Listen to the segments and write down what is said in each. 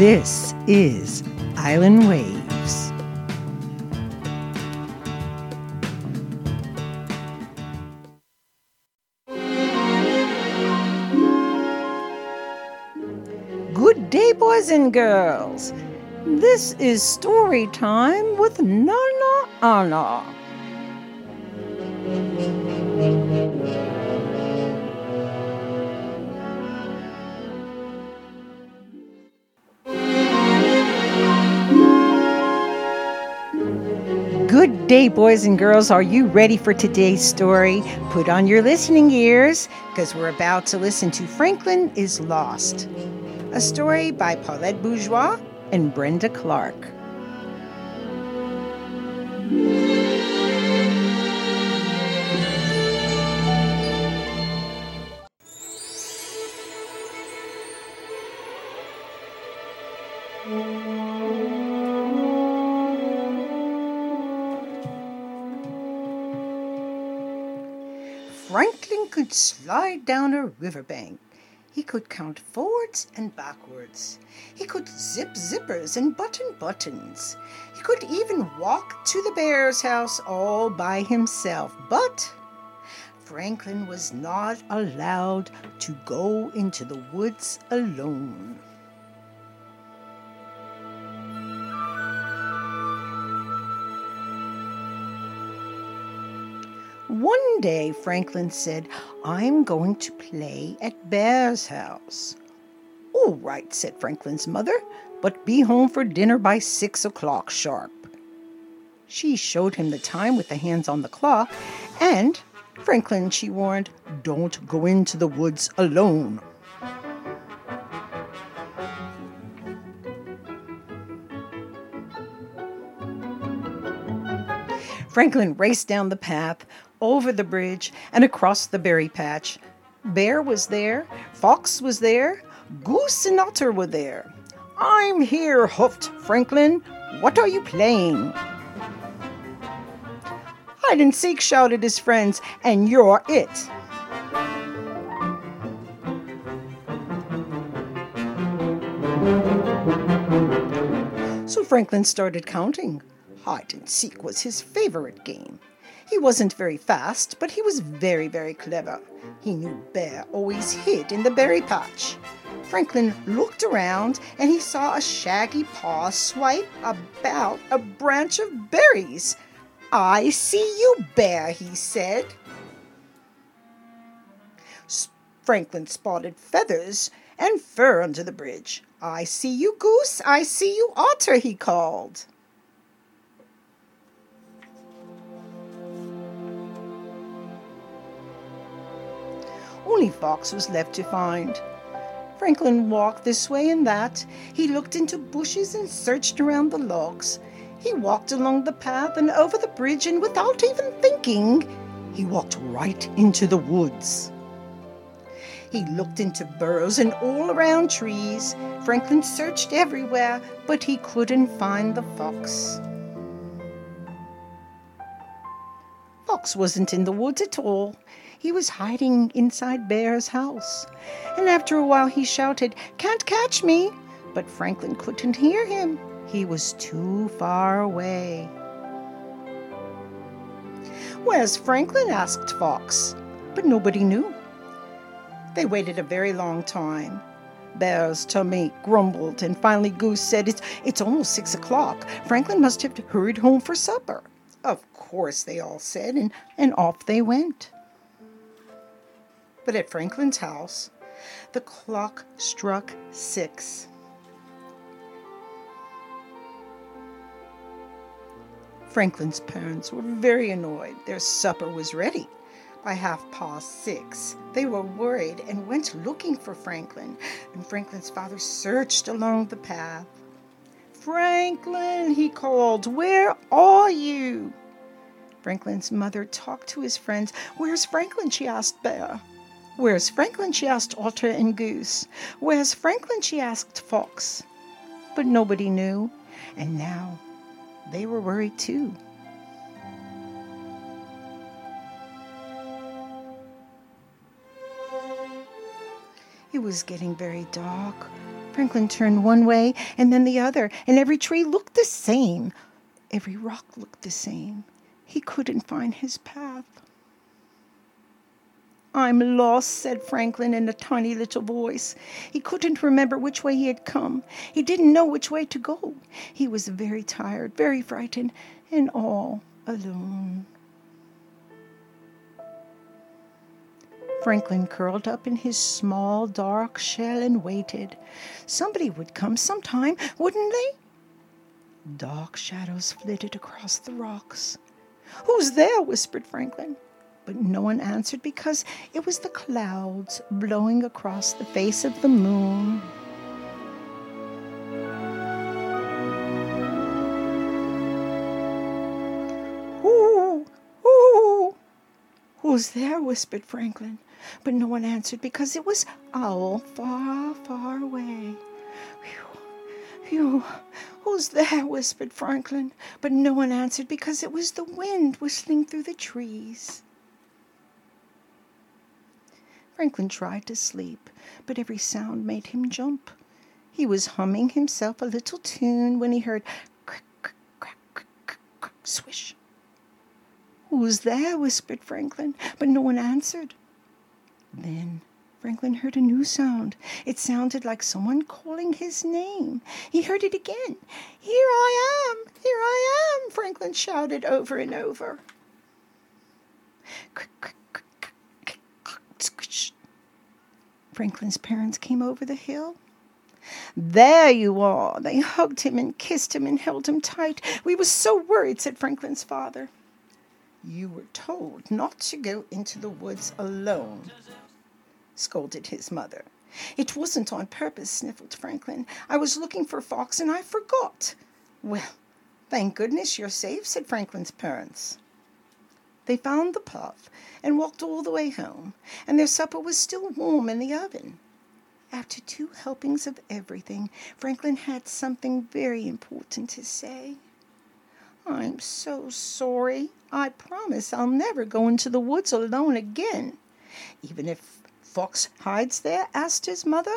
This is Island Waves. Good day, boys and girls. This is story time with Nana Anna. Day, boys and girls. Are you ready for today's story? Put on your listening ears because we're about to listen to Franklin is Lost, a story by Paulette Bourgeois and Brenda Clark. Franklin could slide down a riverbank. He could count forwards and backwards. He could zip zippers and button buttons. He could even walk to the bear's house all by himself. But Franklin was not allowed to go into the woods alone. One day, Franklin said, I'm going to play at Bear's house. All right, said Franklin's mother, but be home for dinner by six o'clock sharp. She showed him the time with the hands on the clock, and Franklin, she warned, don't go into the woods alone. Franklin raced down the path, over the bridge, and across the berry patch. Bear was there, Fox was there, Goose and Otter were there. I'm here, huffed Franklin. What are you playing? Hide and seek, shouted his friends, and you're it. So Franklin started counting. Hide and seek was his favorite game. He wasn't very fast, but he was very, very clever. He knew Bear always hid in the berry patch. Franklin looked around and he saw a shaggy paw swipe about a branch of berries. I see you, Bear, he said. Franklin spotted feathers and fur under the bridge. I see you, Goose. I see you, Otter, he called. Only Fox was left to find. Franklin walked this way and that. He looked into bushes and searched around the logs. He walked along the path and over the bridge, and without even thinking, he walked right into the woods. He looked into burrows and all around trees. Franklin searched everywhere, but he couldn't find the fox. Fox wasn't in the woods at all. He was hiding inside Bear's house. And after a while he shouted, Can't catch me! But Franklin couldn't hear him. He was too far away. Where's Franklin? asked Fox. But nobody knew. They waited a very long time. Bear's tummy grumbled, and finally Goose said, It's, it's almost six o'clock. Franklin must have hurried home for supper. Of course, they all said, and, and off they went. But at Franklin's house, the clock struck six. Franklin's parents were very annoyed. Their supper was ready. By half past six, they were worried and went looking for Franklin, and Franklin's father searched along the path. Franklin, he called, where are you? Franklin's mother talked to his friends. Where's Franklin? she asked Bear. Where's Franklin? she asked Otter and Goose. Where's Franklin? she asked Fox. But nobody knew, and now they were worried too. It was getting very dark. Franklin turned one way and then the other, and every tree looked the same. Every rock looked the same. He couldn't find his path. I'm lost, said Franklin in a tiny little voice. He couldn't remember which way he had come. He didn't know which way to go. He was very tired, very frightened, and all alone. Franklin curled up in his small, dark shell and waited. Somebody would come sometime, wouldn't they? Dark shadows flitted across the rocks. Who's there? whispered Franklin. But no one answered because it was the clouds blowing across the face of the moon. Ooh, ooh. Who's there? whispered Franklin. But no one answered because it was Owl far, far away. Whew. Who's there? whispered Franklin. But no one answered because it was the wind whistling through the trees. Franklin tried to sleep, but every sound made him jump. He was humming himself a little tune when he heard crack, crack, crack, crack, crack, swish. Who's there? whispered Franklin, but no one answered. Then Franklin heard a new sound. It sounded like someone calling his name. He heard it again. Here I am! Here I am! Franklin shouted over and over. Crack, crack, Franklin's parents came over the hill. There you are. They hugged him and kissed him and held him tight. We were so worried, said Franklin's father. You were told not to go into the woods alone, scolded his mother. It wasn't on purpose, sniffled Franklin. I was looking for Fox and I forgot. Well, thank goodness you're safe, said Franklin's parents. They found the path and walked all the way home, and their supper was still warm in the oven. After two helpings of everything, Franklin had something very important to say. I'm so sorry. I promise I'll never go into the woods alone again. Even if Fox hides there? asked his mother.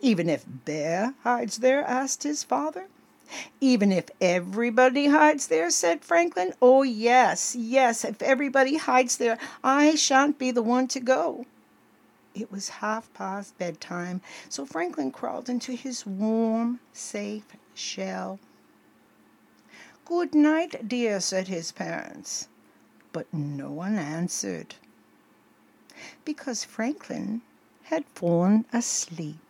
Even if Bear hides there? asked his father. Even if everybody hides there, said Franklin. Oh, yes, yes, if everybody hides there, I shan't be the one to go. It was half past bedtime, so Franklin crawled into his warm, safe shell. Good night, dear, said his parents. But no one answered because Franklin had fallen asleep.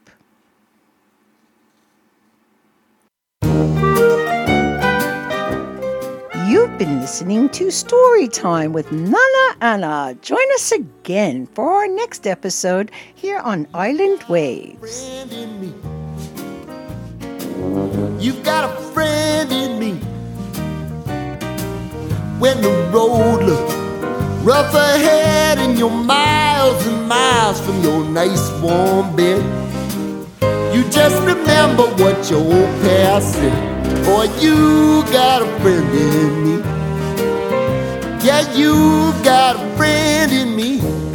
Been listening to Story Time with Nana Anna. Join us again for our next episode here on Island Waves. You've got a friend in me. When the road looks rough ahead and you're miles and miles from your nice warm bed, you just remember what your old past said. Boy, you got a friend in me. Yeah, you got a friend in me.